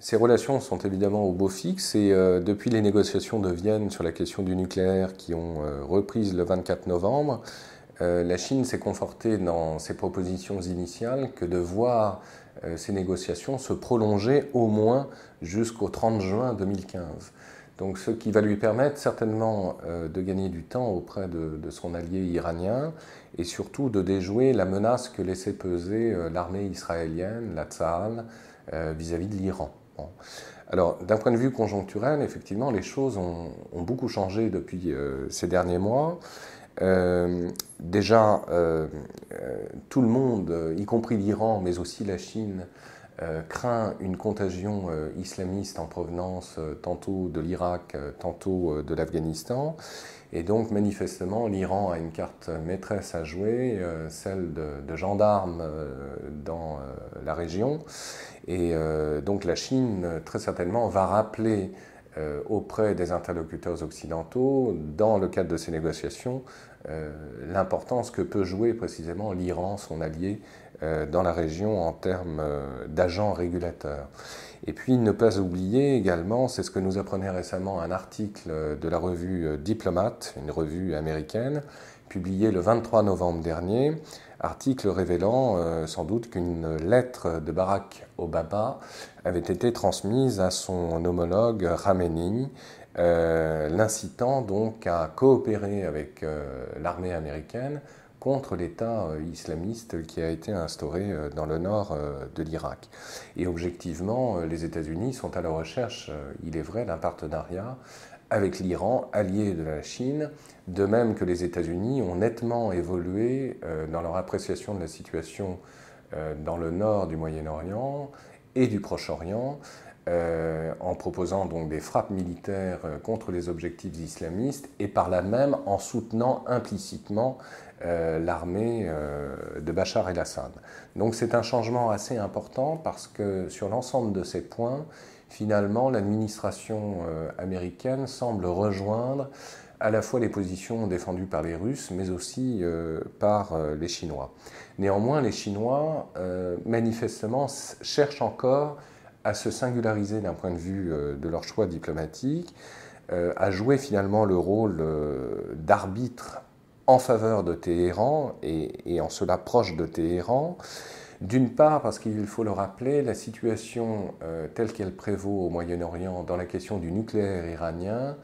Ces relations sont évidemment au beau fixe et depuis les négociations de Vienne sur la question du nucléaire qui ont repris le 24 novembre, la Chine s'est confortée dans ses propositions initiales que de voir ces négociations se prolonger au moins jusqu'au 30 juin 2015. Donc, ce qui va lui permettre certainement euh, de gagner du temps auprès de, son allié iranien et surtout de déjouer la menace que laissait peser euh, l'armée israélienne, la Tzahal, euh, vis-à-vis de l'Iran. Alors, d'un point de vue conjoncturel, effectivement, les choses ont, beaucoup changé depuis ces derniers mois. déjà, tout le monde, y compris l'Iran, mais aussi la Chine, euh, craint une contagion euh, islamiste en provenance euh, tantôt de l'Irak, tantôt de l'Afghanistan. Et donc, manifestement, l'Iran a une carte maîtresse à jouer, celle de, gendarme dans la région. Et donc, la Chine, très certainement, va rappeler auprès des interlocuteurs occidentaux, dans le cadre de ces négociations, l'importance que peut jouer précisément l'Iran, son allié, dans la région en termes euh, d'agents régulateurs. Et puis ne pas oublier également, c'est ce que nous apprenait récemment un article de la revue euh, Diplomate, une revue américaine, publié le 23 novembre dernier, article révélant sans doute qu'une lettre de Barack Obama avait été transmise à son homologue Khamenei, l'incitant donc à coopérer avec l'armée américaine contre l'État euh, islamiste qui a été instauré euh, dans le nord euh, de l'Irak. Et objectivement, les États-Unis sont à la recherche, il est vrai, d'un partenariat avec l'Iran, allié de la Chine, de même que les États-Unis ont nettement évolué dans leur appréciation de la situation dans le nord du Moyen-Orient et du Proche-Orient, en proposant donc des frappes militaires contre les objectifs islamistes et par là même en soutenant implicitement euh, l'armée euh, de Bachar el-Assad. Donc c'est un changement assez important parce que sur l'ensemble de ces points, finalement, l'administration euh, américaine semble rejoindre à la fois les positions défendues par les Russes, mais aussi par les Chinois. Néanmoins, les Chinois, manifestement, cherchent encore à se singulariser d'un point de vue de leur choix diplomatique, à jouer finalement le rôle d'arbitre en faveur de Téhéran et, en cela proche de Téhéran. D'une part, parce qu'il faut le rappeler, la situation euh, telle qu'elle prévaut au Moyen-Orient dans la question du nucléaire iranien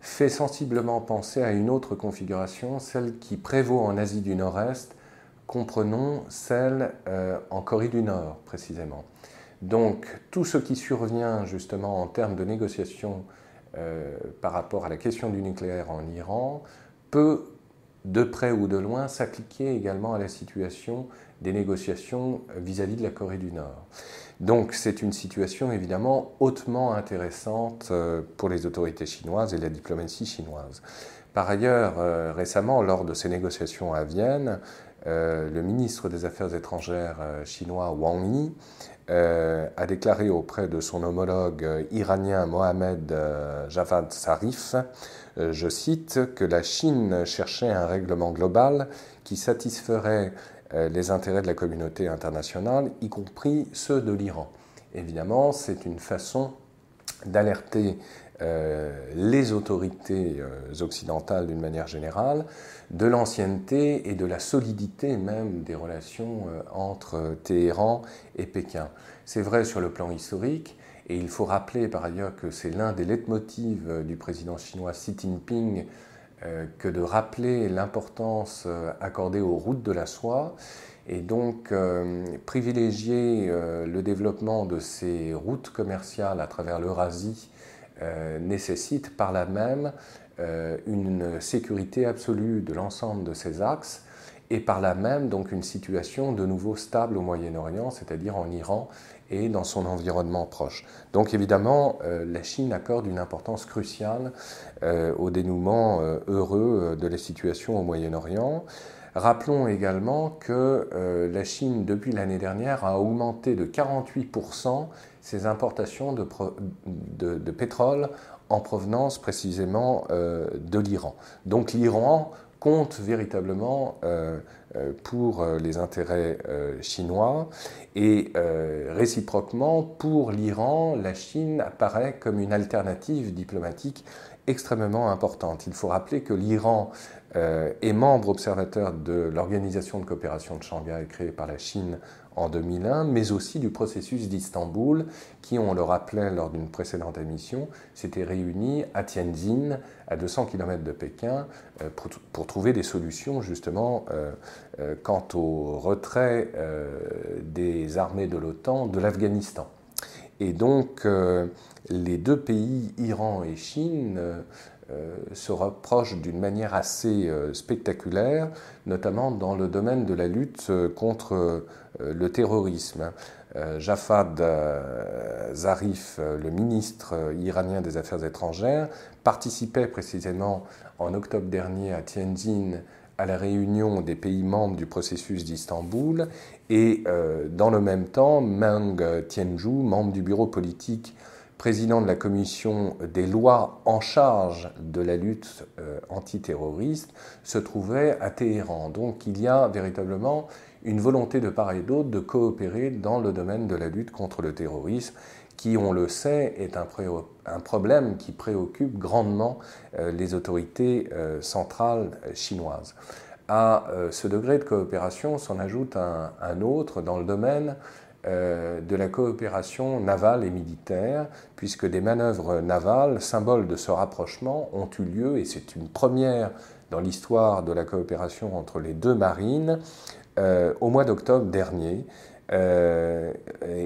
fait sensiblement penser à une autre configuration, celle qui prévaut en Asie du Nord-Est, comprenons celle euh, en Corée du Nord précisément. Donc tout ce qui survient justement en termes de négociations euh, par rapport à la question du nucléaire en Iran peut de près ou de loin, s'appliquer également à la situation des négociations vis-à-vis de la Corée du Nord. Donc c'est une situation évidemment hautement intéressante euh, pour les autorités chinoises et la diplomatie chinoise. Par ailleurs, euh, récemment, lors de ces négociations à Vienne, euh, le ministre des Affaires étrangères chinois Wang Yi a déclaré auprès de son homologue iranien Mohamed Javad Zarif je cite, que la Chine cherchait un règlement global qui satisferait les intérêts de la communauté internationale, y compris ceux de l'Iran. Évidemment, c'est une façon d'alerter euh, les autorités occidentales d'une manière générale de l'ancienneté et de la solidité même des relations entre Téhéran et Pékin. C'est vrai sur le plan historique, et il faut rappeler par ailleurs que c'est l'un des leitmotivs euh, du président chinois Xi Jinping euh, que de rappeler l'importance euh, accordée aux routes de la soie et donc privilégier le développement de ces routes commerciales à travers l'Eurasie nécessite par là même une sécurité absolue de l'ensemble de ces axes et par là même donc une situation de nouveau stable au Moyen-Orient, c'est-à-dire en Iran et dans son environnement proche. Donc évidemment, euh, la Chine accorde une importance cruciale euh, au dénouement euh, heureux de la situation au Moyen-Orient. Rappelons également que la Chine, depuis l'année dernière, a augmenté de 48% ses importations de, de, pétrole en provenance précisément de l'Iran. Donc l'Iran compte véritablement pour les intérêts chinois et réciproquement pour l'Iran, la Chine apparaît comme une alternative diplomatique extrêmement importante. Il faut rappeler que l'Iran est membre observateur de l'Organisation de coopération de Shanghai créée par la Chine en 2001, mais aussi du processus d'Istanbul, qui, on le rappelait lors d'une précédente émission, s'était réuni à Tianjin, à 200 km de Pékin, euh, pour, trouver des solutions justement euh, euh, quant au retrait des armées de l'OTAN de l'Afghanistan. Et donc, les deux pays, Iran et Chine, se rapprochent d'une manière assez spectaculaire, notamment dans le domaine de la lutte contre euh, le terrorisme. Euh, Jafad euh, Zarif, le ministre iranien des Affaires étrangères, participait précisément en octobre dernier à Tianjin à la réunion des pays membres du processus d'Istanbul et dans le même temps, Meng Tianzhu, membre du bureau politique, président de la commission des lois en charge de la lutte antiterroriste, se trouvait à Téhéran. Donc il y a véritablement une volonté de part et d'autre de coopérer dans le domaine de la lutte contre le terrorisme, qui, on le sait, est un, problème qui préoccupe grandement euh, les autorités euh, centrales euh, chinoises. À ce degré de coopération s'en ajoute un, autre dans le domaine de la coopération navale et militaire, puisque des manœuvres navales, symboles de ce rapprochement, ont eu lieu, et c'est une première dans l'histoire de la coopération entre les deux marines, euh, au mois d'octobre dernier. Euh,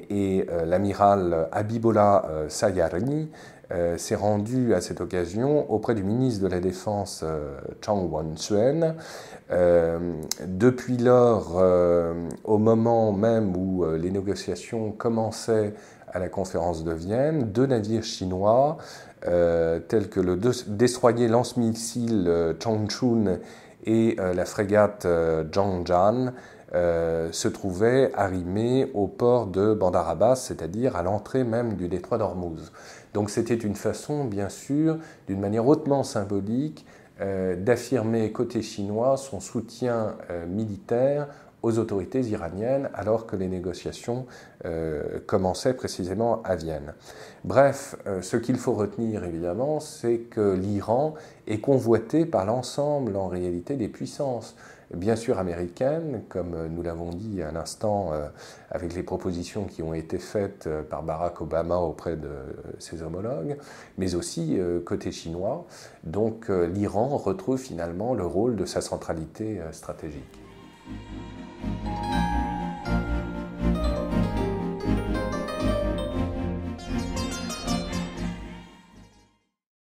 et euh, l'amiral Abibola Sayari s'est rendu à cette occasion auprès du ministre de la Défense Chang Wan-suen. depuis lors, au moment même où les négociations commençaient à la conférence de Vienne, deux navires chinois, tels que le destroyer lance-missile Changchun et euh, la frégate euh, Zhangjian euh, se trouvait arrimée au port de Bandar Abbas, c'est-à-dire à, l'entrée même du détroit d'Ormuz. Donc c'était une façon, bien sûr, d'une manière hautement symbolique, d'affirmer côté chinois son soutien militaire aux autorités iraniennes alors que les négociations euh, commençaient précisément à Vienne. Bref, euh, ce qu'il faut retenir évidemment, c'est que l'Iran est convoité par l'ensemble en réalité des puissances bien sûr américaines, comme nous l'avons dit à l'instant euh, avec les propositions qui ont été faites par Barack Obama auprès de ses homologues, mais aussi côté chinois. Donc l'Iran retrouve finalement le rôle de sa centralité stratégique.